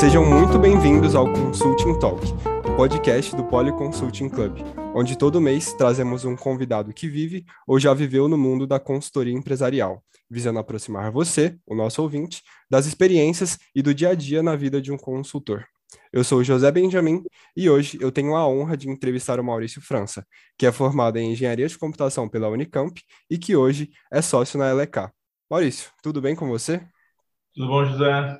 Sejam muito bem-vindos ao Consulting Talk, o podcast do Poly Consulting Club, onde todo mês trazemos um convidado que vive ou já viveu no mundo da consultoria empresarial, visando aproximar você, o nosso ouvinte, das experiências e do dia a dia na vida de um consultor. Eu sou José Benjamin e hoje eu tenho a honra de entrevistar o Maurício França, que é formado em Engenharia de Computação pela Unicamp e que hoje é sócio na LK. Maurício, tudo bem com você? Tudo bom, José?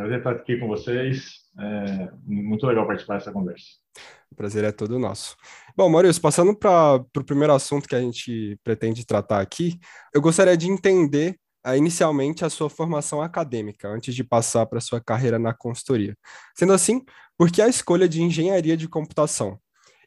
Prazer estar aqui com vocês. É muito legal participar dessa conversa. O prazer é todo nosso. Bom, Maurício, passando para o primeiro assunto que a gente pretende tratar aqui, eu gostaria de entender uh, inicialmente a sua formação acadêmica, antes de passar para a sua carreira na consultoria. Sendo assim, por que a escolha de engenharia de computação?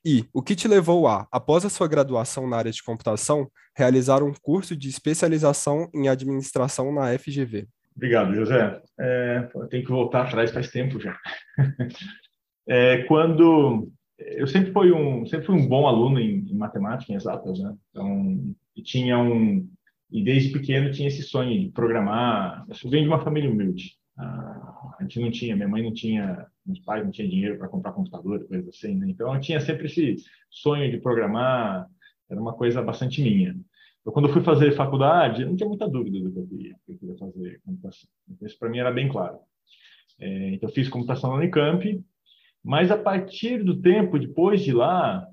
E o que te levou a, após a sua graduação na área de computação, realizar um curso de especialização em administração na FGV? Obrigado, José. É, eu tenho que voltar atrás faz tempo já. É, quando eu sempre fui um sempre fui um bom aluno em, em matemática, em exatas, né? Então, tinha um e desde pequeno tinha esse sonho de programar. Eu venho de uma família humilde. Ah, a gente não tinha, minha mãe não tinha, meus pais não tinham dinheiro para comprar computador, coisa assim. Né? Então, eu tinha sempre esse sonho de programar. Era uma coisa bastante minha. Eu, quando fui fazer faculdade, não tinha muita dúvida do que eu queria, que eu queria fazer computação. Então, isso para mim era bem claro. É, então, eu fiz computação na Unicamp, mas a partir do tempo, depois de lá,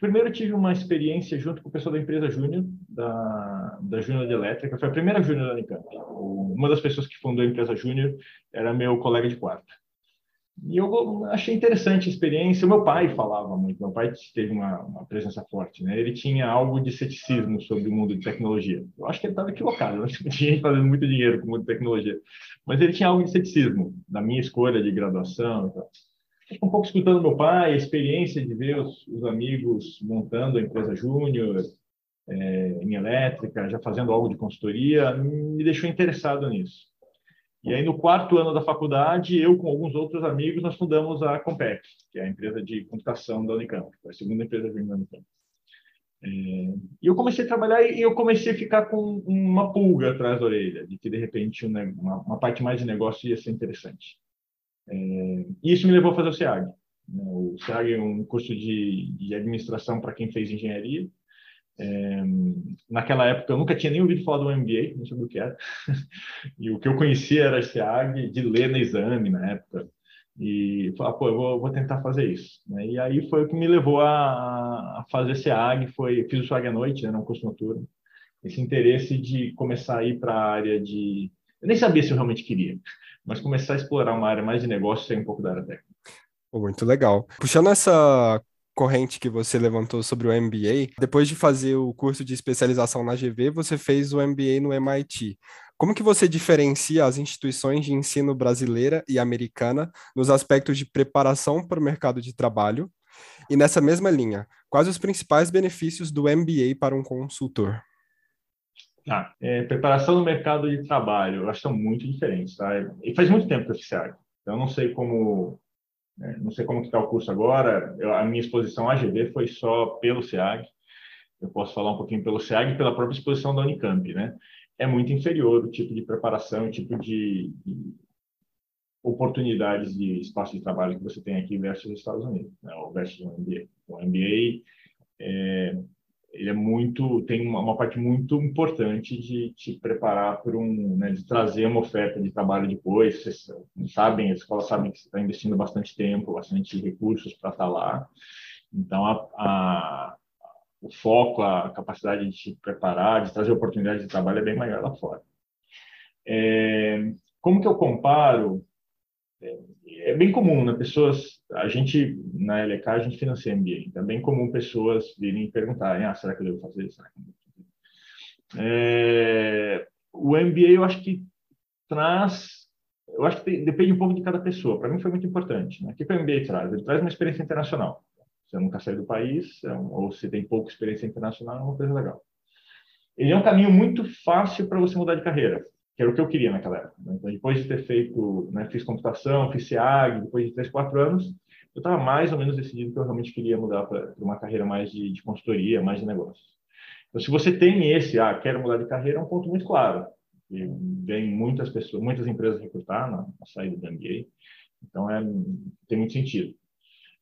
primeiro eu tive uma experiência junto com o pessoal da empresa Júnior, da, da Júnior de Elétrica, foi a primeira Júnior da Unicamp. Uma das pessoas que fundou a empresa Júnior era meu colega de quarto. E eu achei interessante a experiência. O meu pai falava muito, meu pai teve uma, uma, presença forte, né? Ele tinha algo de ceticismo sobre o mundo de tecnologia. Eu acho que ele estava equivocado, né? tinha gente fazendo muito dinheiro com o mundo de tecnologia. Mas ele tinha algo de ceticismo da minha escolha de graduação e. Um pouco escutando meu pai, a experiência de ver os, os amigos montando a empresa Júnior, é, em elétrica, já fazendo algo de consultoria, me deixou interessado nisso. E aí, no quarto ano da faculdade, eu com alguns outros amigos, nós fundamos a Compec, que é a empresa de computação da Unicamp, a segunda empresa da Unicamp. É, e eu comecei a trabalhar e eu comecei a ficar com uma pulga atrás da orelha, de que, de repente, uma, uma parte mais de negócio ia ser interessante. É, e isso me levou a fazer o SEAG. Né? O SEAG é um curso de, de administração para quem fez engenharia, é, naquela época eu nunca tinha nem ouvido falar do MBA, não sabia o que era. e o que eu conhecia era SEAG, de ler no exame na época. E falar, pô, eu vou, vou, tentar fazer isso. Né? E aí foi o que me levou a, a fazer SEAG, foi, fiz o SEAG à noite, né, não curso noturno. Esse interesse de começar a ir para a área de... Eu nem sabia se eu realmente queria, mas começar a explorar uma área mais de negócio sem um pouco da área técnica. Muito legal. Puxando essa corrente que você levantou sobre o MBA, depois de fazer o curso de especialização na GV, você fez o MBA no MIT. Como que você diferencia as instituições de ensino brasileira e americana nos aspectos de preparação para o mercado de trabalho? E nessa mesma linha, quais os principais benefícios do MBA para um consultor? Ah, é, preparação no mercado de trabalho, que são muito diferentes, tá? E faz muito tempo que eu fiz então eu não sei como? Não sei como está o curso agora. Eu, a minha exposição AGV foi só pelo SEAG. Eu posso falar um pouquinho pelo SEAG e pela própria exposição da Unicamp, né? É muito inferior o tipo de preparação, o tipo de, de oportunidades de espaço de trabalho que você tem aqui versus os Estados Unidos, né? ou versus o MBA. O MBA é, ele é muito tem uma, parte muito importante de te preparar para um né, de trazer uma oferta de trabalho depois. Vocês sabem as escolas sabem que você está investindo bastante tempo bastante recursos para estar tá lá. Então a, a, o foco a capacidade de te preparar de trazer oportunidades de trabalho é bem maior lá fora. É, como que eu comparo é, é bem comum, né? Pessoas, a gente na LK a gente financia MBA, então é bem comum pessoas virem perguntarem, ah, será que eu devo fazer? Fazer? É, o MBA eu acho que traz, eu acho que depende um pouco de cada pessoa. Para mim foi muito importante. Né? O que o MBA traz? Ele traz uma experiência internacional. Você nunca saiu do país, é ou se tem pouca experiência internacional, é uma coisa legal. Ele é um caminho muito fácil para você mudar de carreira que era o que eu queria naquela época. Né? Então, depois de ter feito, né, fiz computação, fiz SEAG, depois de três, quatro anos, eu estava mais ou menos decidido que eu realmente queria mudar para uma carreira mais de, de, consultoria, mais de negócios. Então, se você tem esse, ah, quero mudar de carreira, é um ponto muito claro. E vem muitas pessoas, muitas empresas recrutar na, na saída do MBA. Então, é, tem muito sentido.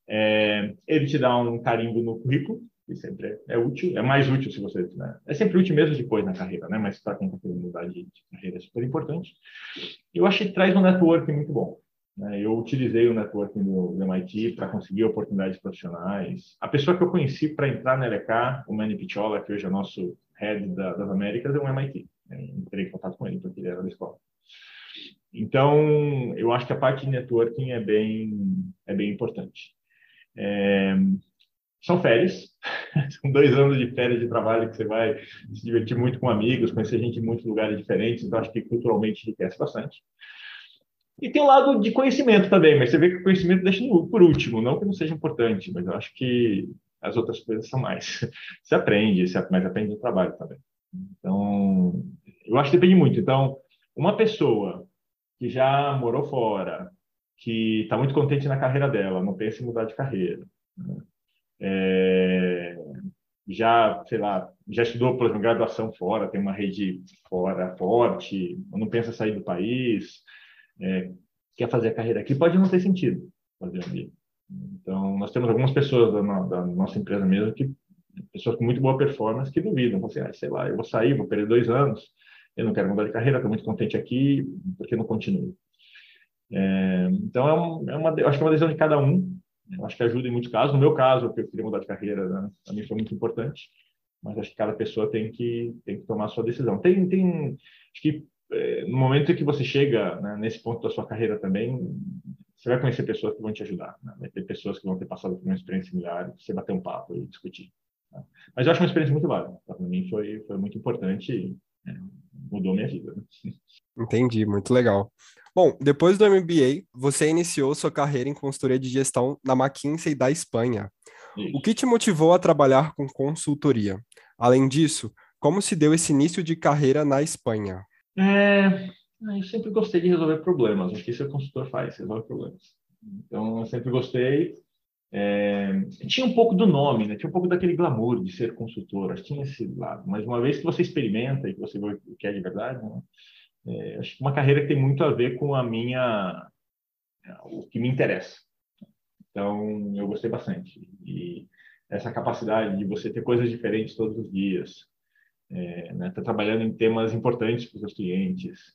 É, ele te dá um carimbo no currículo, que sempre é, é útil, é mais útil se você. Né? É sempre útil mesmo depois na carreira, né? mas está querendo mudar de, carreira é super importante. Eu acho que traz um networking muito bom. Né? Eu utilizei o networking do, do MIT para conseguir oportunidades profissionais. A pessoa que eu conheci para entrar na LK, o Manny Picciola, que hoje é nosso head da, das Américas, é um MIT. Eu entrei em contato com ele porque ele era da escola. Então, eu acho que a parte de networking é bem, é bem importante. É, são férias, são dois anos de férias de trabalho que você vai se divertir muito com amigos, conhecer gente em muitos lugares diferentes, então acho que culturalmente enriquece bastante. E tem o um lado de conhecimento também, mas você vê que o conhecimento deixa por último, não que não seja importante, mas eu acho que as outras coisas são mais. Você aprende, mas aprende no trabalho também. Então, eu acho que depende muito. Então, uma pessoa que já morou fora, que está muito contente na carreira dela, não pensa em mudar de carreira, né? É, já, sei lá, já estudou, por exemplo, graduação fora, tem uma rede fora forte, não pensa sair do país, é, quer fazer a carreira aqui, pode não ter sentido fazer ali. Então, nós temos algumas pessoas da, da, nossa empresa mesmo que pessoas com muito boa performance que duvidam, assim, ah, sei lá, eu vou sair, vou perder dois anos, eu não quero mudar de carreira, estou muito contente aqui, porque não continuo? É, então, é, um, é uma, acho que é uma decisão de cada um, acho que ajuda em muitos casos. No meu caso, que eu queria mudar de carreira, né, também foi muito importante, mas acho que cada pessoa tem que, tem que tomar a sua decisão. Tem, tem acho que é, no momento em que você chega né, nesse ponto da sua carreira também, você vai conhecer pessoas que vão te ajudar. Né? Vai ter pessoas que vão ter passado por uma experiência similar, você bater um papo e discutir. Né? Mas eu acho uma experiência muito válida. Para mim foi, foi muito importante e é, mudou minha vida. Né? Entendi, muito legal. Bom, depois do MBA, você iniciou sua carreira em consultoria de gestão na McKinsey da Espanha. O que te motivou a trabalhar com consultoria? Além disso, como se deu esse início de carreira na Espanha? É, eu sempre gostei de resolver problemas. Acho que o consultor faz, resolve problemas. Então, eu sempre gostei. É, tinha um pouco do nome, né? Tinha um pouco daquele glamour de ser consultor. Tinha esse lado. Mas uma vez que você experimenta e que você vê o que é de verdade, né? É, acho que uma carreira que tem muito a ver com a minha, o que me interessa. Então, eu gostei bastante. E essa capacidade de você ter coisas diferentes todos os dias, é, né, tá trabalhando em temas importantes para os seus clientes,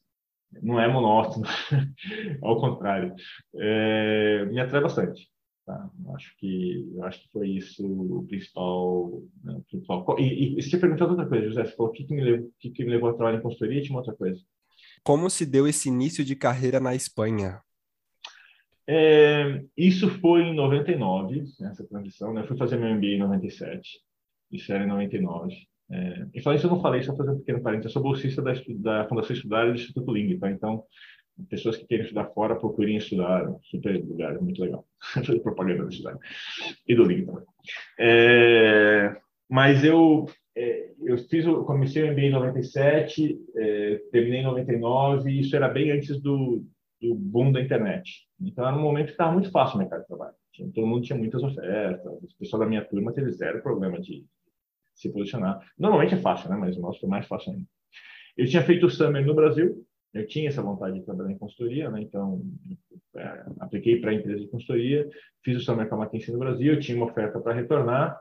não é monótono, ao contrário, é, me atrai bastante. Tá? Acho que acho que foi isso o principal. Né, principal. E, e você perguntou outra coisa, José, você falou o que, que, me levou, que, que me levou a trabalhar em consultoria e tinha outra coisa. Como se deu esse início de carreira na Espanha? É, isso foi em 99, essa transição. Né? Eu fui fazer meu MBA em 97, isso era em 99. É, e falando isso, eu não falei, só fazer um pequeno parênteses, eu sou bolsista da, da Fundação Estudar e do Instituto Ling, tá? Então, pessoas que querem estudar fora, procurem estudar, super lugar, muito legal. Propaganda do estudar. E do Ling também. É, mas eu, eu fiz, comecei o MBA em 97, é, terminei em 99, e isso era bem antes do, do boom da internet. Então, era um momento que estava muito fácil o mercado de trabalho. Todo mundo tinha muitas ofertas, o pessoal da minha turma teve zero problema de se posicionar. Normalmente é fácil, né? Mas o nosso foi mais fácil ainda. Eu tinha feito o Summer no Brasil, eu tinha essa vontade de trabalhar em consultoria, né? Então, é, apliquei para a empresa de consultoria, fiz o Summer com a McKinsey no Brasil, eu tinha uma oferta para retornar,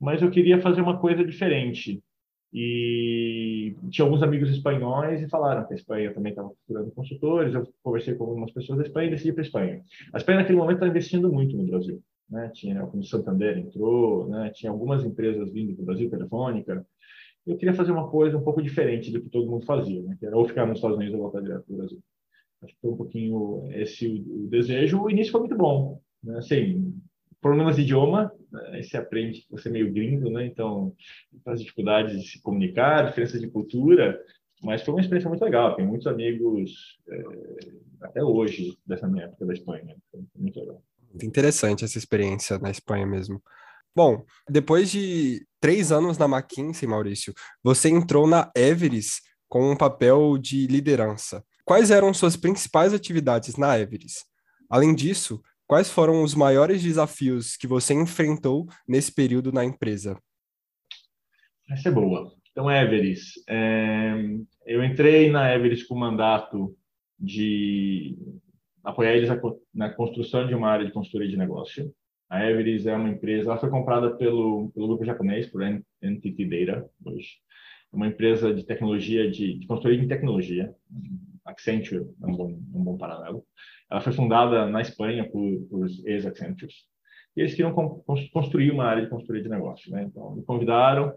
mas eu queria fazer uma coisa diferente. E tinha alguns amigos espanhóis e falaram que a Espanha também estava procurando consultores. Eu conversei com algumas pessoas da Espanha e decidi para a Espanha. A Espanha, naquele momento, estava investindo muito no Brasil né? Tinha o Santander entrou, né? Tinha algumas empresas vindo para o Brasil, Telefônica. Eu queria fazer uma coisa um pouco diferente do que todo mundo fazia, né? Que era ou ficar nos Estados Unidos ou voltar direto para o Brasil. Acho que foi um pouquinho esse o desejo. O início foi muito bom, né? Assim, problemas de idioma, né? você aprende que você é meio gringo, né? Então, as dificuldades de se comunicar, diferença de cultura, mas foi uma experiência muito legal. Tenho muitos amigos é, até hoje dessa minha época da Espanha. Foi muito legal. Interessante essa experiência na Espanha mesmo. Bom, depois de três anos na McKinsey, Maurício, você entrou na Everest com um papel de liderança. Quais eram suas principais atividades na Everest? Além disso, quais foram os maiores desafios que você enfrentou nesse período na empresa? Essa é boa. Então, Everest. É... Eu entrei na Everest com mandato de apoiar eles na construção de uma área de consultoria de negócio. A Everest é uma empresa, ela foi comprada pelo, pelo grupo japonês, por NTT Data, hoje. É uma empresa de tecnologia, de, de consultoria em tecnologia. Accenture é um bom, um bom paralelo. Ela foi fundada na Espanha por, por ex-Accentures. E eles queriam construir uma área de consultoria de negócio. Né? Então, me convidaram,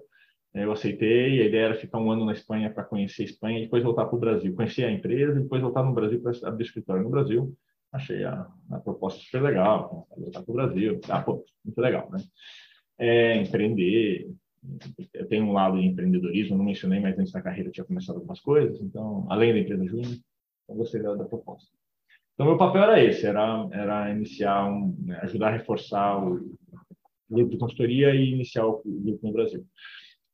eu aceitei. A ideia era ficar um ano na Espanha para conhecer a Espanha e depois voltar para o Brasil, conhecer a empresa e depois voltar no Brasil para abrir escritório no Brasil. Achei a, a proposta super legal, voltar para o Brasil. Ah, pô, muito legal, né? É, empreender. Eu tenho um lado de empreendedorismo, não mencionei, mas antes da carreira eu tinha começado algumas coisas, então, além da empresa júnior, eu gostei da, proposta. Então, meu papel era esse, era, era iniciar, um, né, ajudar a reforçar o grupo de consultoria e iniciar o grupo no Brasil.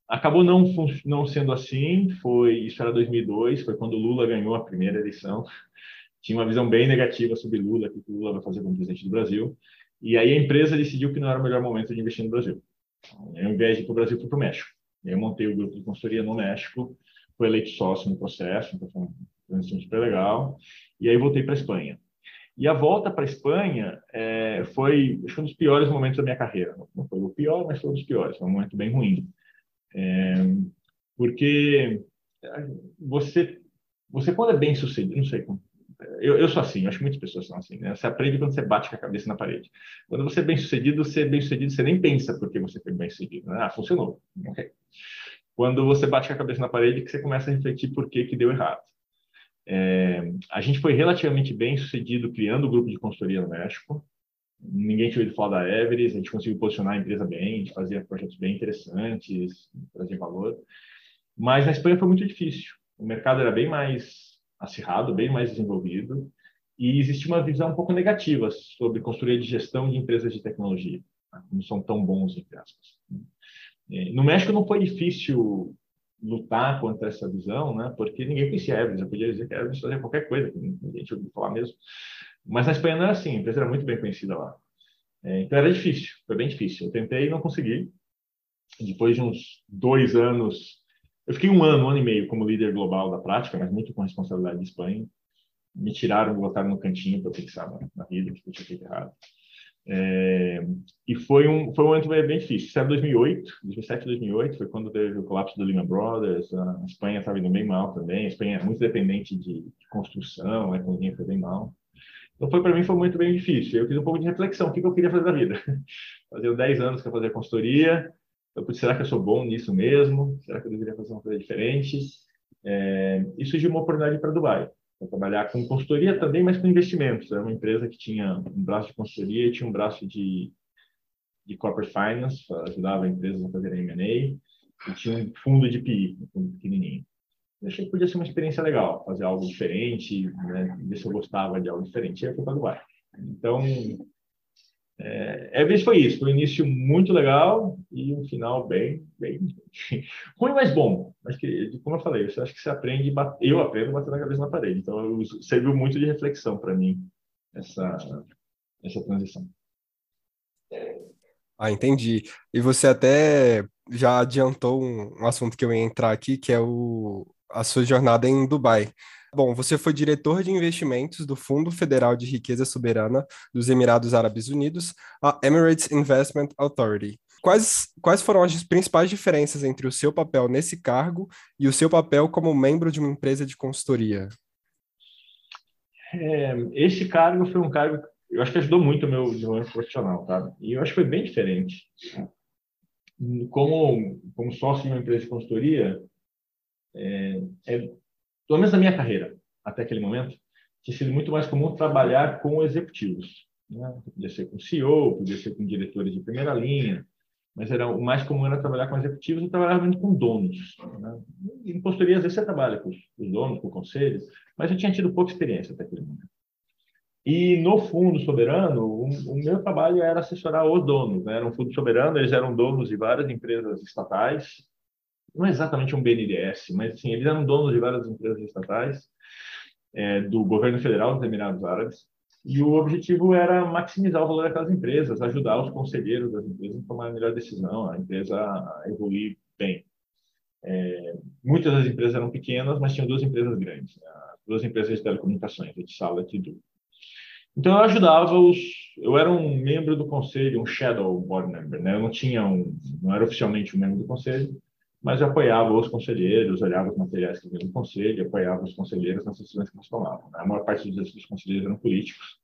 Acabou não, não sendo assim, foi isso era 2002, foi quando Lula ganhou a primeira eleição. Tinha uma visão bem negativa sobre Lula, que o Lula vai fazer como presidente do Brasil. E aí a empresa decidiu que não era o melhor momento de investir no Brasil. Ao invés de ir para o Brasil, para o México. Eu montei o grupo de consultoria no México, fui eleito sócio no processo, então foi uma transição super legal. E aí voltei para a Espanha. E a volta para a Espanha é, foi, acho, um dos piores momentos da minha carreira. Não foi o pior, mas foi um dos piores. Foi um momento bem ruim. É, porque você, você quando é bem sucedido, não sei como. Eu, eu sou assim, acho que muitas pessoas são assim. Né? Você aprende quando você bate com a cabeça na parede. Quando você é bem sucedido, você é bem sucedido, você nem pensa porque você foi bem sucedido. Né? Ah, funcionou. Okay. Quando você bate com a cabeça na parede, que você começa a refletir por que, que deu errado. É, a gente foi relativamente bem sucedido criando o grupo de consultoria no México ninguém tinha ouvido falar da Everest, a gente conseguiu posicionar a empresa bem, a gente fazia projetos bem interessantes, trazia valor. Mas na Espanha foi muito difícil. O mercado era bem mais acirrado, bem mais desenvolvido, e existia uma visão um pouco negativa sobre construir de gestão de empresas de tecnologia, tá? não são tão bons, entre aspas. É, no México não foi difícil lutar contra essa visão, né? porque ninguém conhecia Everest, eu podia dizer que Everest fazia qualquer coisa, ninguém tinha ouvido falar mesmo. Mas na Espanha não era assim, a empresa era muito bem conhecida lá. É, então era difícil, foi bem difícil. Eu tentei e não consegui. Depois de uns dois anos, eu fiquei um ano, um ano e meio como líder global da prática, mas muito com responsabilidade de Espanha. Me tiraram, me botaram no cantinho para pensar na, na vida, que eu tinha feito errado. É, e foi um, foi um ano bem difícil. Isso era 2008, 2007, 2008, foi quando teve o colapso do Lehman Brothers, a Espanha estava indo bem mal também, a Espanha é muito dependente de, de construção, a economia foi bem mal. Então, foi para mim foi muito bem difícil. Eu fiz um pouco de reflexão. O que, que eu queria fazer da vida? Fazia 10 anos que eu fazia consultoria. Eu, será que eu sou bom nisso mesmo? Será que eu deveria fazer uma coisa diferente? É, e surgiu uma oportunidade para Dubai. Para trabalhar com consultoria também, mas com investimentos. Era uma empresa que tinha um braço de consultoria e tinha um braço de, de corporate finance, ajudava empresas a fazerem M&A, e tinha um fundo de PI, um fundo pequenininho eu achei que podia ser uma experiência legal, fazer algo diferente, né? ver se eu gostava de algo diferente. E aí fui para Dubai. Então, é, vez foi isso. Foi um início muito legal e um final bem, bem ruim, mas bom. Acho que, como eu falei, eu acho que você aprende, eu aprendo batendo a cabeça na parede. Então, serviu muito de reflexão para mim essa essa transição. Ah, entendi. E você até já adiantou um assunto que eu ia entrar aqui, que é o, a sua jornada em Dubai. Bom, você foi diretor de investimentos do Fundo Federal de Riqueza Soberana dos Emirados Árabes Unidos, a Emirates Investment Authority. Quais, quais foram as principais diferenças entre o seu papel nesse cargo e o seu papel como membro de uma empresa de consultoria? É, esse cargo foi um cargo, eu acho que ajudou muito o meu desenvolvimento profissional, tá? E eu acho que foi bem diferente. Como, como sócio de uma empresa de consultoria, é, é, pelo menos na minha carreira, até aquele momento, tinha sido muito mais comum trabalhar com executivos. Né? Podia ser com CEO, podia ser com diretores de primeira linha, mas era o mais comum era trabalhar com executivos e trabalhar muito com donos. Né? Em consultoria, às vezes você trabalha com os donos, com conselhos, mas eu tinha tido pouca experiência até aquele momento. E no fundo soberano, o, o meu trabalho era assessorar os donos. Né? Era um fundo soberano, eles eram donos de várias empresas estatais, não é exatamente um BNDES, mas assim, eles eram donos de várias empresas estatais é, do governo federal dos Emirados Árabes, e o objetivo era maximizar o valor daquelas empresas, ajudar os conselheiros das empresas a tomar a melhor decisão, a empresa a evoluir bem. É, muitas das empresas eram pequenas, mas tinham duas empresas grandes, né? duas empresas de telecomunicações, a Sala e Tidu. Então eu ajudava os, eu era um membro do conselho, um shadow board member, né? Eu não tinha um, não era oficialmente um membro do conselho, mas apoiava os conselheiros, olhava os materiais que vinham do conselho, apoiava os conselheiros nas decisões que eles tomavam. Né? A maior parte dos, conselheiros eram políticos,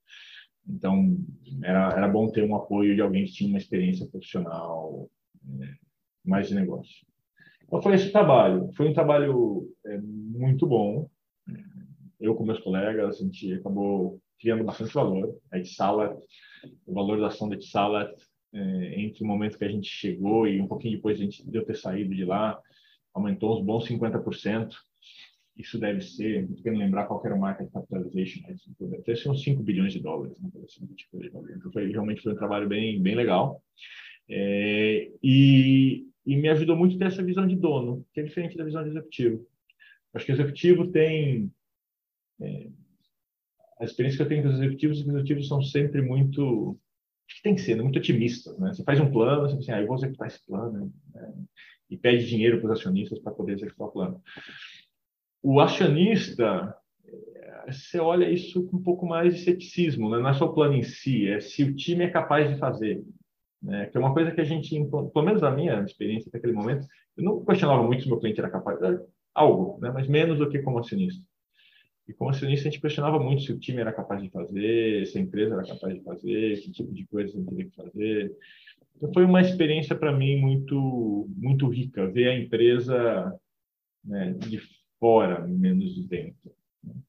então era, era bom ter um apoio de alguém que tinha uma experiência profissional né? mais de negócio. Então foi esse trabalho. Foi um trabalho é, muito bom. Eu com meus colegas, a gente acabou criando bastante valor. A Etsalat, o valor da ação da Etsalat, é, entre o momento que a gente chegou e um pouquinho depois de gente deu ter saído de lá, aumentou uns bons 50%. Isso deve ser, não quero lembrar qual era o market capitalization, mas deve ter sido uns 5 bilhões de dólares. Né? Então, foi, realmente foi um trabalho bem, bem legal. É, e, e me ajudou muito ter essa visão de dono, que é diferente da visão de executivo. Acho que o executivo tem. É, a experiência que eu tenho com os executivos, os executivos são sempre muito. Tem que ser, né? muito otimistas. Né? Você faz um plano, você diz assim, ah, eu vou executar esse plano, né? e pede dinheiro para os acionistas para poder executar o plano. O acionista, é, você olha isso com um pouco mais de ceticismo, né? não é só o plano em si, é se o time é capaz de fazer né? que é uma coisa que a gente, pelo menos na minha experiência naquele momento, eu não questionava muito se meu cliente era capaz de algo, né? mas menos do que como acionista. E como acionista, a gente questionava muito se o time era capaz de fazer, se a empresa era capaz de fazer, que tipo de coisa a gente teria que fazer. Então, foi uma experiência para mim muito, muito rica, ver a empresa né, de fora, menos de dentro.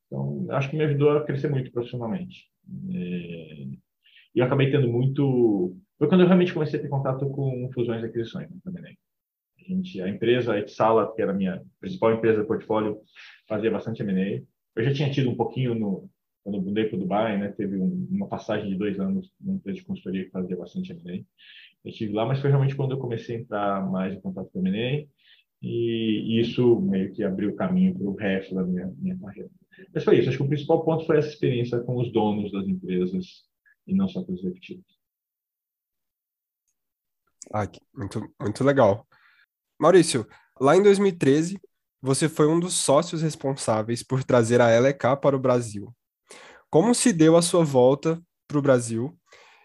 Então, acho que me ajudou a crescer muito profissionalmente. É, e eu acabei tendo muito foi quando eu realmente comecei a ter contato com fusões e aquisições né, também. A, gente, a empresa, a Etsala, que era a minha principal empresa do portfólio, fazia bastante M&A. Eu já tinha tido um pouquinho no quando eu mudei para o Dubai, né, teve um, uma passagem de dois anos numa empresa de consultoria que fazia bastante M&A. Eu estive lá, mas foi realmente quando eu comecei a entrar mais em contato com M&A e isso meio que abriu o caminho para o resto da minha, minha carreira. Mas foi isso. Acho que o principal ponto foi essa experiência com os donos das empresas e não só com os executivos. Ah, muito, muito legal. Maurício, lá em 2013, você foi um dos sócios responsáveis por trazer a LK para o Brasil. Como se deu a sua volta para o Brasil?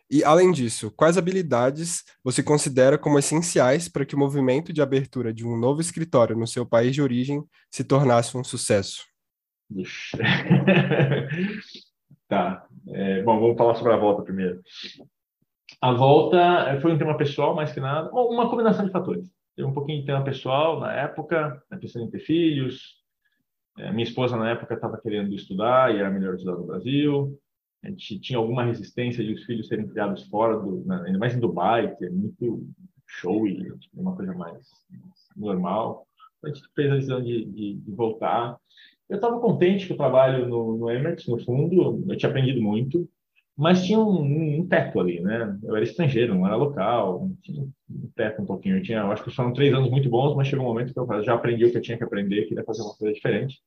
E, além disso, quais habilidades você considera como essenciais para que o movimento de abertura de um novo escritório no seu país de origem se tornasse um sucesso? tá. É, bom, vamos falar sobre a volta primeiro. A volta eh, foi um tema pessoal, mais que nada, uma combinação de fatores. Teve um pouquinho de tema pessoal na época, né, pensando em ter filhos. É, minha esposa, na época, estava querendo estudar e era melhor estudar no Brasil. A gente tinha alguma resistência de os filhos serem criados fora, do, né, ainda mais em Dubai, que é muito show e é uma coisa mais normal. A gente fez a decisão de, de, de voltar. Eu estava contente com o trabalho no, no Emirates, no fundo, eu tinha aprendido muito mas tinha um, um, teto ali, né? Eu era estrangeiro, não era local, tinha um teto um pouquinho. Eu tinha, eu acho que foram três anos muito bons, mas chegou um momento que eu já aprendi o que eu tinha que aprender, queria fazer uma coisa diferente.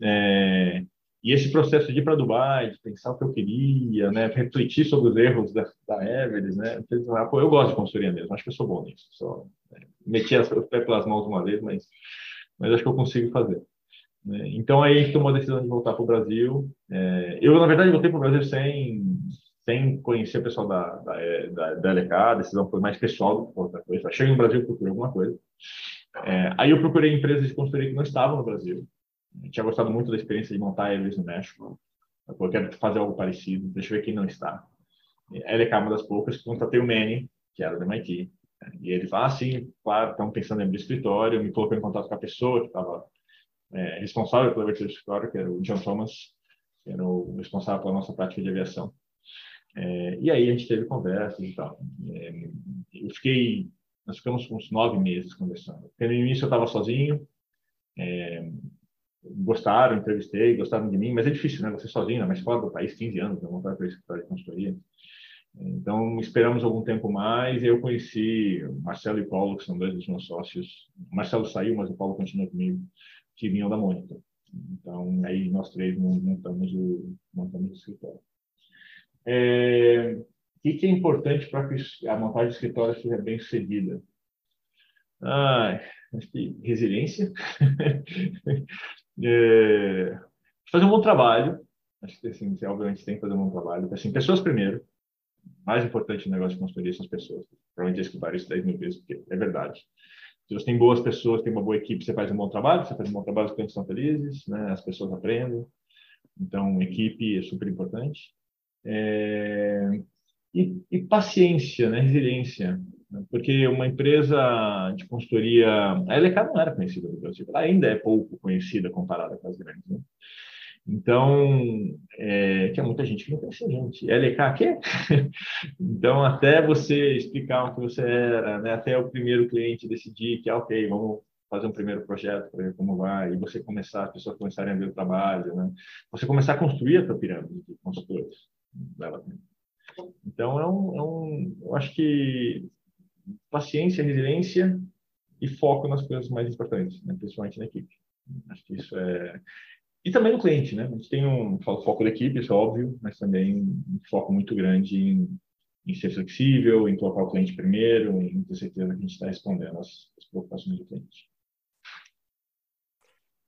É, e esse processo de ir para Dubai, de pensar o que eu queria, né, refletir sobre os erros da, da Everest, né, ah, pô, eu gosto de consultoria mesmo, acho que eu sou bom nisso. Só, né, meti as, os pés pelas mãos uma vez, mas, mas acho que eu consigo fazer. Né? Então aí tomou a decisão de voltar para o Brasil. É, eu na verdade voltei para o Brasil sem sem conhecer o pessoal da, da, da, da LK, a decisão foi mais pessoal do que outra coisa. Cheguei no Brasil, procurei alguma coisa. É, aí eu procurei empresas de consultoria que não estavam no Brasil. Eu tinha gostado muito da experiência de montar eles no México. Eu quero fazer algo parecido, deixa eu ver quem não está. A LK é uma das poucas contatei o Manny, que era do MIT. E ele falou, ah, sim, claro, estão pensando em abrir escritório. Me colocou em contato com a pessoa que estava é, responsável pela abertura do escritório, que era o John Thomas, que era o responsável pela nossa prática de aviação. É, e aí a gente teve conversas e tal. É, eu fiquei, nós ficamos uns nove meses conversando. Porque no início eu estava sozinho, é, gostaram, entrevistei, gostaram de mim, mas é difícil, né? Você sozinho, né? mas fora do país, 15 anos, eu montar para escritório de consultoria. Então, esperamos algum tempo mais eu conheci o Marcelo e o Paulo, que são dois dos meus sócios. O Marcelo saiu, mas o Paulo continua comigo, que vinham da Mônica. Então, aí nós três montamos o, montamos o escritório. É, o que é importante para que a montagem de escritório seja bem sucedida? Ah, acho que resiliência, é, fazer um bom trabalho, Acho que, assim, você, obviamente, tem que fazer um bom trabalho. Assim, pessoas primeiro. mais importante no negócio de consultoria são as pessoas. Provavelmente já escutaram isso 10 mil vezes, porque é verdade. Se você tem boas pessoas, tem uma boa equipe, você faz um bom trabalho, você faz um bom trabalho, os clientes estão felizes, né? as pessoas aprendem. Então, equipe é super importante. É... E, e, paciência, né? resiliência. Porque uma empresa de consultoria, a LK não era conhecida no Brasil, ela ainda é pouco conhecida comparada com as grandes. Né? Então, é, tinha muita gente que não conhecia a gente. LK, quê? então, até você explicar o que você era, né? até o primeiro cliente decidir que, ah, ok, vamos fazer um primeiro projeto para ver como vai, e você começar, as pessoas começarem a ver o trabalho, né? Você começar a construir a sua pirâmide de consultores. Então, é um, é um, eu acho que paciência, resiliência e foco nas coisas mais importantes, né? principalmente na equipe. Acho que isso é... E também no cliente, né? A gente tem um foco da equipe, isso é óbvio, mas também um foco muito grande em, em ser flexível, em colocar o cliente primeiro, em ter certeza que a gente está respondendo às, preocupações do cliente.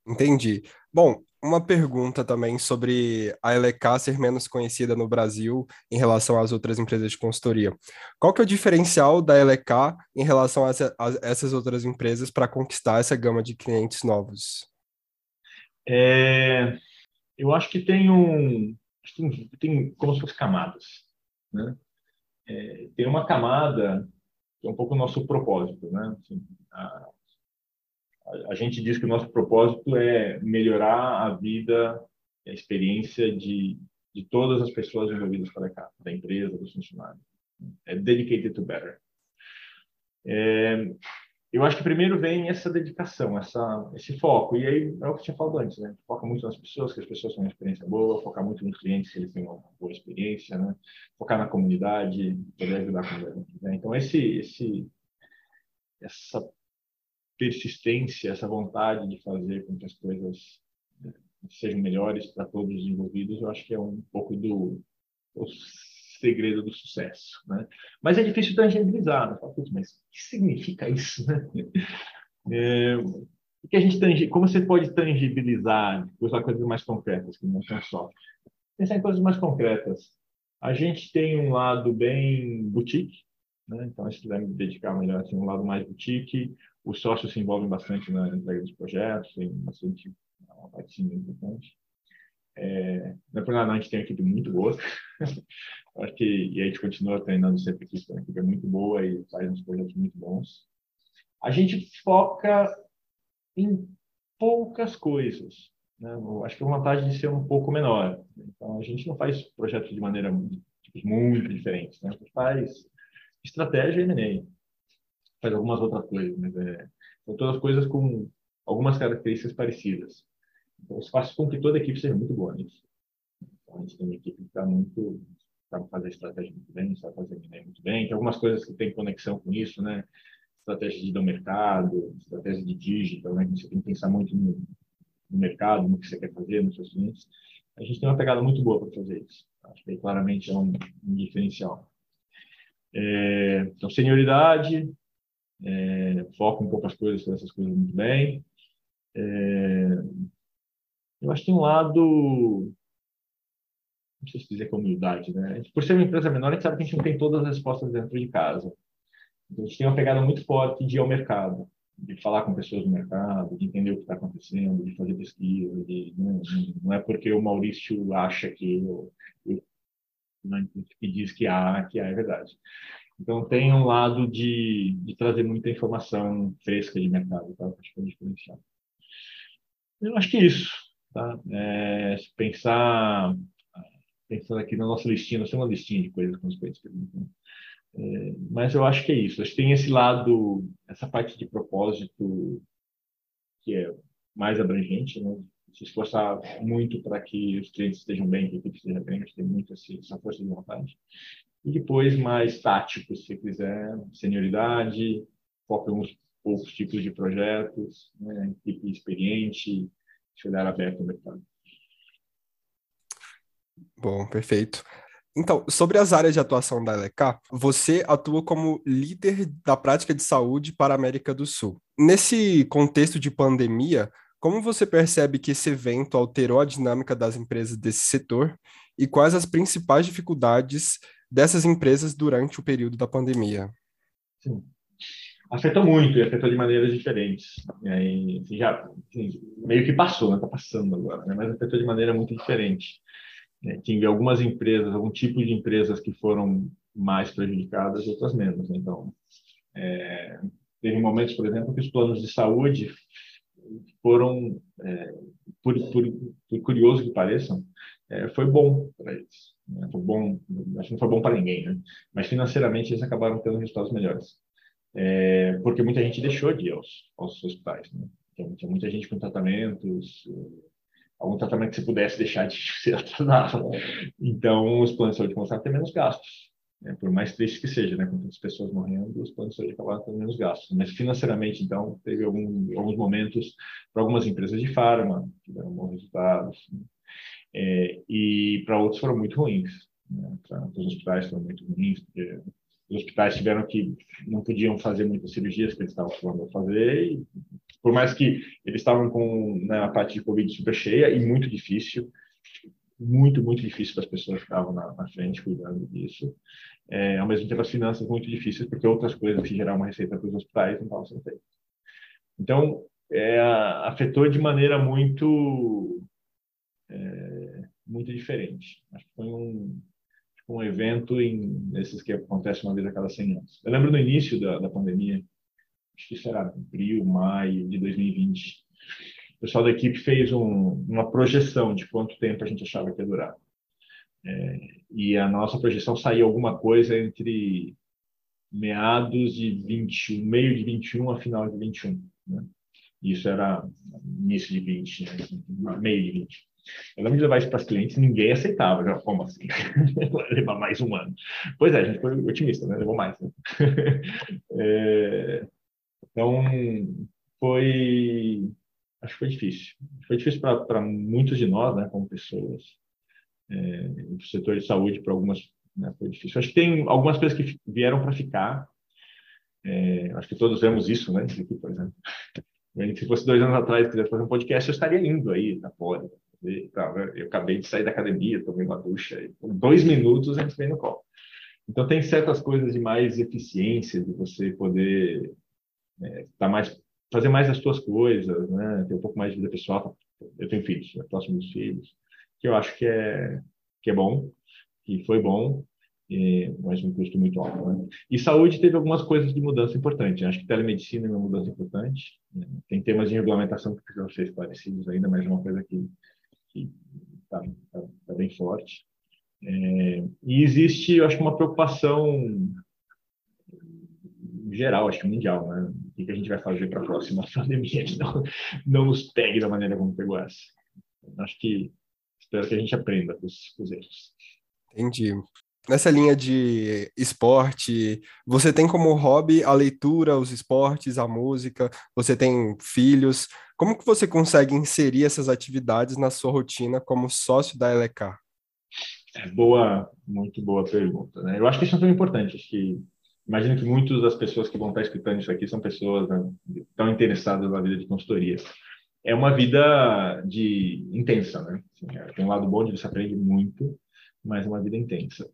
Entendi. Bom, uma pergunta também sobre a LK ser menos conhecida no Brasil em relação às outras empresas de consultoria. Qual que é o diferencial da LK em relação a, essa, a essas outras empresas para conquistar essa gama de clientes novos? É, eu acho que tem um tem, tem como se fossem camadas, né? É, tem uma camada que é um pouco o nosso propósito, né? Assim, a, a gente diz que o nosso propósito é melhorar a vida, a experiência de, de todas as pessoas envolvidas com a da empresa, dos funcionários. É dedicated to better. É, eu acho que primeiro vem essa dedicação, essa, esse foco. E aí é o que eu tinha falado antes, né? Foca muito nas pessoas, que as pessoas tenham uma experiência boa, focar muito nos clientes, que eles tenham uma boa experiência, né? Focar na comunidade, poder ajudar a comunidade. Né? Então, esse, esse, essa persistência, essa vontade de fazer com que as coisas né, sejam melhores para todos os envolvidos, eu acho que é um pouco do segredo do sucesso, né? Mas é difícil tangibilizar, né? mas o que significa isso, né? É, que a gente como você pode tangibilizar, usar coisas mais concretas que não são só pensar em coisas mais concretas. A gente tem um lado bem boutique, né? Então, se quiser me dedicar melhor, assim, um lado mais boutique, os sócios se envolvem bastante na entrega dos projetos, tem bastante uma parte importante. É, na verdade, a gente tem uma equipe muito boa. Acho que, e a gente continua treinando sempre aqui, a equipe é muito boa e faz uns projetos muito bons. A gente foca em poucas coisas. Né? Acho que a vantagem de ser um pouco menor. Então, a gente não faz projetos de maneira tipo, muito diferente. Né? A gente faz estratégia e M&A faz algumas outras coisas, mas é, são todas coisas com algumas características parecidas. Isso faz com que toda a equipe seja muito boa nisso. Então, a gente tem uma equipe que está muito sabe fazer estratégia muito bem, sabe fazer M&A muito bem. Tem algumas coisas que têm conexão com isso, né? Estratégia de ir mercado, estratégia de digital, né? Você tem que pensar muito no, no mercado, no que você quer fazer, nos seus clientes. A gente tem uma pegada muito boa para fazer isso. Acho que aí, claramente é um, um diferencial. É, então, senioridade, é, foco em poucas coisas, faz essas coisas muito bem. É, eu acho que tem um lado, não sei se dizer que é humildade, né? Por ser uma empresa menor, a gente sabe que a gente não tem todas as respostas dentro de casa. Então, a gente tem uma pegada muito forte de ir ao mercado, de falar com pessoas do mercado, de entender o que está acontecendo, de fazer pesquisa. De, não, não, é porque o Maurício acha que, eu, que diz que há, que há é verdade. Então, tem um lado de, de trazer muita informação fresca de mercado, tá? Acho que é diferencial. Eu acho que é isso, tá? É, pensar, pensando aqui na nossa listinha, nós temos uma listinha de coisas que os clientes. É, mas eu acho que é isso. Acho que tem esse lado, essa parte de propósito que é mais abrangente, né? se esforçar muito para que os clientes estejam bem, que a equipe esteja bem, acho que tem muito essa força de vontade. E depois mais tático, se quiser, senioridade, foca em uns poucos tipos de projetos, né, equipe experiente, olhar aberto ao mercado. Bom, perfeito. Então, sobre as áreas de atuação da LK, você atua como líder da prática de saúde para a América do Sul. Nesse contexto de pandemia, Como você percebe que esse evento alterou a dinâmica das empresas desse setor e quais as principais dificuldades dessas empresas durante o período da pandemia? Sim. Afetou muito e afetou de maneiras diferentes. Aí, assim, já assim, meio que passou, está passando agora, né? mas afetou de maneira muito diferente. É, tive algumas empresas, algum tipo de empresas que foram mais prejudicadas outras menos. Então, é, teve momentos, por exemplo, que os planos de saúde foram, é, por, por, por, curioso que pareçam, é, foi bom para eles. Né? Foi bom, acho que não foi bom para ninguém, né? mas financeiramente eles acabaram tendo resultados melhores. É, porque muita gente deixou de ir aos, aos hospitais. Né? Então, tinha muita gente com tratamentos, algum tratamento que você pudesse deixar de ser atrasado. Então, os planos de saúde começaram a ter menos gastos. Né? Por mais triste que seja, né? com tantas pessoas morrendo, os planos de saúde acabaram tendo menos gastos. Mas financeiramente, então, teve algum, alguns momentos para algumas empresas de farma, que deram bons resultados. Né? É, e para outros foram muito ruins. Né? Para os hospitais foram muito ruins, porque os hospitais tiveram que não podiam fazer muitas cirurgias que eles estavam falando fazer e, por mais que eles estavam com né, a parte de covid super cheia e muito difícil muito muito difícil para as pessoas que estavam na, na frente cuidando disso. É, ao mesmo tempo as finanças muito difíceis porque outras coisas que gerar uma receita para os hospitais não estavam sendo feitas. Então é, afetou de maneira muito é, muito diferente. Acho que foi um um evento em nesses que acontece uma vez a cada 100 anos. Eu lembro no início da, da pandemia, acho que será abril, maio de 2020, o pessoal da equipe fez um, uma projeção de quanto tempo a gente achava que ia durar. É, e a nossa projeção saiu alguma coisa entre meados de 21, meio de 21 a final de 21. Né? Isso era início de 20, né? meio de 20. Eu lembro de levar isso para os clientes, ninguém aceitava. Já, como assim? levar mais um ano. Pois é, a gente foi otimista, né? Levou mais. Né? é, então, foi. Acho que foi difícil. Foi difícil para muitos de nós, né, como pessoas. É, setor de saúde, para algumas, né, foi difícil. Acho que tem algumas coisas que vieram para ficar. É, acho que todos vemos isso, né? Aqui, por exemplo. Se fosse dois anos atrás e quisesse fazer um podcast, eu estaria indo aí na Poli eu acabei de sair da academia, tomei uma ducha, e dois minutos entrei no colo. Então, tem certas coisas de mais eficiência, de você poder é, tá mais, fazer mais as suas coisas, né? ter um pouco mais de vida pessoal. Eu tenho filhos, né? próximo filhos, que eu acho que é, que é bom, que foi bom, e, mas um custo muito alto. Né? E saúde teve algumas coisas de mudança importante. Acho que telemedicina é uma mudança importante. Né? Tem temas de regulamentação que precisam ser esclarecidos ainda, mas é uma coisa que está tá, tá bem forte. É, e existe, eu acho, uma preocupação geral, acho que mundial, né? O que, a gente vai fazer para a próxima pandemia que não, não nos pegue da maneira como pegou essa. Acho que espero que a gente aprenda com os, com os erros. Entendi nessa linha de esporte, você tem como hobby a leitura, os esportes, a música, você tem filhos. Como que você consegue inserir essas atividades na sua rotina como sócio da LK? É boa, muito boa pergunta. Né? Eu acho que isso é tão importante. Acho que imagino que muitas das pessoas que vão estar escutando isso aqui são pessoas né, tão interessadas na vida de consultoria. É uma vida de intensa, né? Assim, é, tem um lado bom de você aprende muito, mas é uma vida intensa.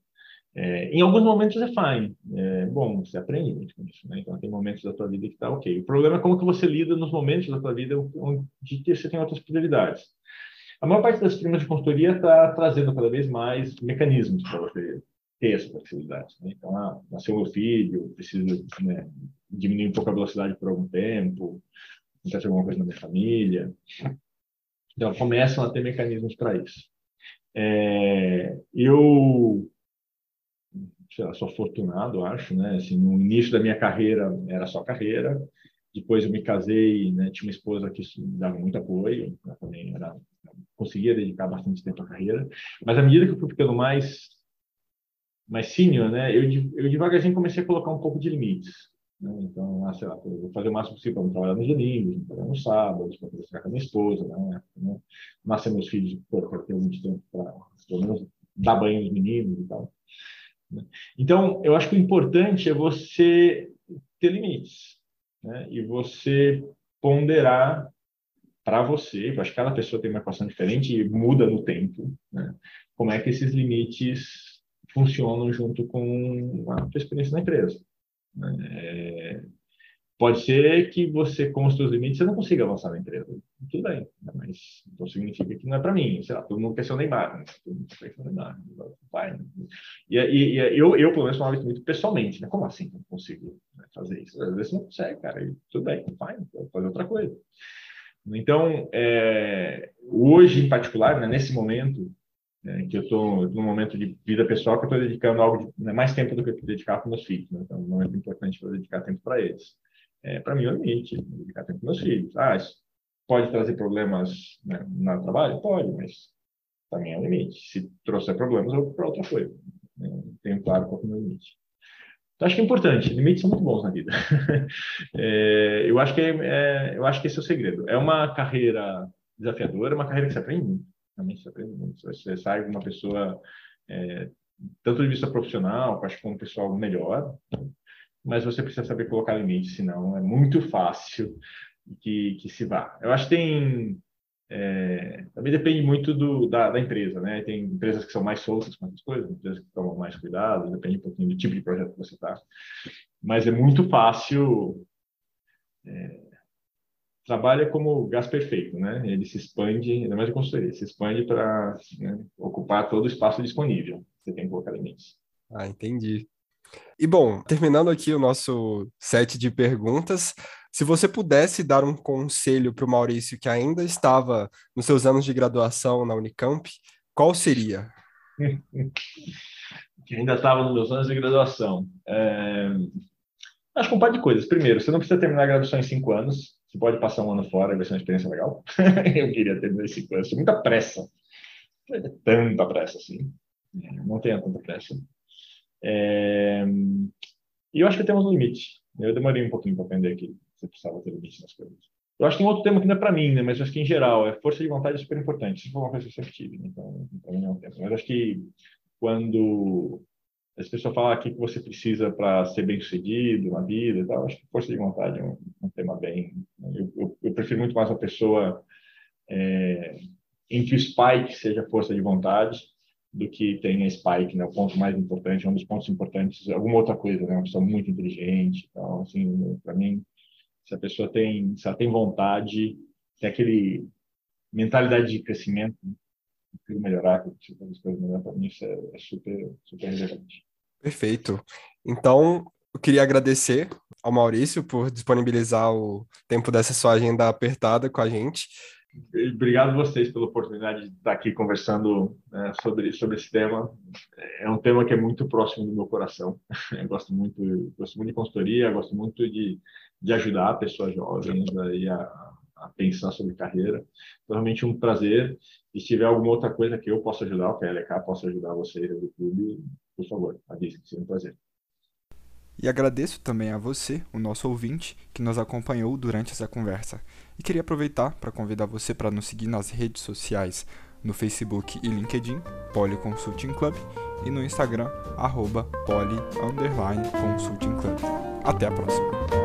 É, em alguns momentos é fine, é bom, você aprende com isso, né? Então tem momentos da tua vida que está ok. O problema é como que você lida nos momentos da tua vida onde você tem outras prioridades. A maior parte das firmas de consultoria está trazendo cada vez mais mecanismos para você ter essa flexibilidade. Né? Então, ah, nasceu meu filho, preciso né, diminuir um pouco a velocidade por algum tempo, acontece alguma coisa na minha família. Então, começam a ter mecanismos para isso. É, eu sei lá, sou afortunado, acho, né? Assim, no início da minha carreira era só carreira, depois eu me casei, né? Tinha uma esposa que dava muito apoio, também era conseguia dedicar bastante tempo à carreira, mas à medida que eu fui ficando mais mais senior, né? Eu, eu devagarzinho comecei a colocar um pouco de limites. Né? Então, ah, sei lá, vou fazer o máximo possível para não trabalhar nos domingos, não trabalhar nos sábados, para poder ficar com a minha esposa, né? né? Nascer meus filhos, para ter muito tempo para, pelo menos, dar banho nos meninos e tal. Né? Então, eu acho que o importante é você ter limites né? e você ponderar para você, eu acho que cada pessoa tem uma equação diferente e muda no tempo, né? como é que esses limites funcionam junto com a tua experiência na empresa. Né? É, Pode ser que você, com os limites, você não consiga avançar na empresa. Tudo bem, né? mas então significa que não é para mim. Sei lá, todo mundo quer ser o Neymar, né? todo mundo quer ser o Neymar. Vai, né? E, e, e, eu, eu, pelo menos, falo isso muito pessoalmente. Né? Como assim não consigo né, fazer isso? Às vezes não consegue, cara. E tudo bem, vai, fazer outra coisa. Então, é, hoje, em particular, né, nesse momento, né, que eu estou num momento de vida pessoal que eu estou dedicando algo de, né, mais tempo do que eu dedicar para meus filhos. Né? Então, é um momento importante para dedicar tempo para eles é, para mim é o limite, dedicar tempo com meus filhos. Ah, isso pode trazer problemas né, no trabalho? Pode, mas também é o limite. Se trouxer problemas, eu vou para outra coisa. Tenho claro qual é o meu limite. Então, acho que é importante. Limites são muito bons na vida. é, eu, acho que é, é, eu acho que esse é o segredo. É uma carreira desafiadora, é uma carreira que se aprende muito. Realmente se aprende muito. Você sai com uma pessoa, é, tanto de vista profissional, acho que um pessoal melhor, mas você precisa saber colocar limite, senão é muito fácil que, que se vá. Eu acho que tem. É, também depende muito do, da, da, empresa, né? Tem empresas que são mais soltas com essas coisas, empresas que tomam mais cuidado, depende um pouquinho do tipo de projeto que você está. Mas é muito fácil. É, trabalha como gás perfeito, né? Ele se expande, ainda mais de consultoria, se expande para né, ocupar todo o espaço disponível. Você tem que colocar limites. Ah, entendi. E bom, terminando aqui o nosso set de perguntas, se você pudesse dar um conselho para o Maurício que ainda estava nos seus anos de graduação na Unicamp, qual seria? que ainda estava nos meus anos de graduação. É... Acho que um par de coisas. Primeiro, você não precisa terminar a graduação em cinco anos. Você pode passar um ano fora vai ser uma experiência legal. Eu queria terminar em cinco anos. Muita pressa. Tanta pressa assim. Não tenha tanta pressa. É... E eu acho que temos um limite. Eu demorei um pouquinho para aprender que você precisava ter limite nas coisas. Eu acho que tem outro tema que não é para mim, né? Mas acho que em geral, é força de vontade é super importante. Isso foi uma coisa que eu tive, né? então para mim não é um tema. Mas acho que quando as pessoas falam aqui que você precisa para ser bem sucedido na vida e tal, acho que força de vontade é um, um tema bem. Né? Eu, eu, eu, prefiro muito mais uma pessoa é, em que o spike seja força de vontade do que tem a Spike, né? O ponto mais importante, um dos pontos importantes, alguma outra coisa, né? Uma pessoa muito inteligente, então, assim, para mim, se a pessoa tem, se ela tem vontade, tem aquele mentalidade de crescimento, quero melhorar, quero fazer as coisas melhor, para mim isso é, é super, super relevante. Perfeito. Então, eu queria agradecer ao Maurício por disponibilizar o tempo dessa sua agenda apertada com a gente. Obrigado a vocês pela oportunidade de estar aqui conversando né, sobre, sobre esse tema. É um tema que é muito próximo do meu coração. Eu gosto muito, gosto muito de consultoria, gosto muito de, de ajudar pessoas jovens aí a, a pensar sobre carreira. Então, realmente um prazer. E se tiver alguma outra coisa que eu possa ajudar, o que a LK possa ajudar vocês do clube, por favor, avise, seria um prazer. E agradeço também a você, o nosso ouvinte, que nos acompanhou durante essa conversa. E queria aproveitar para convidar você para nos seguir nas redes sociais, no Facebook e LinkedIn, Poly Consulting Club, e no Instagram, arroba. Até a próxima!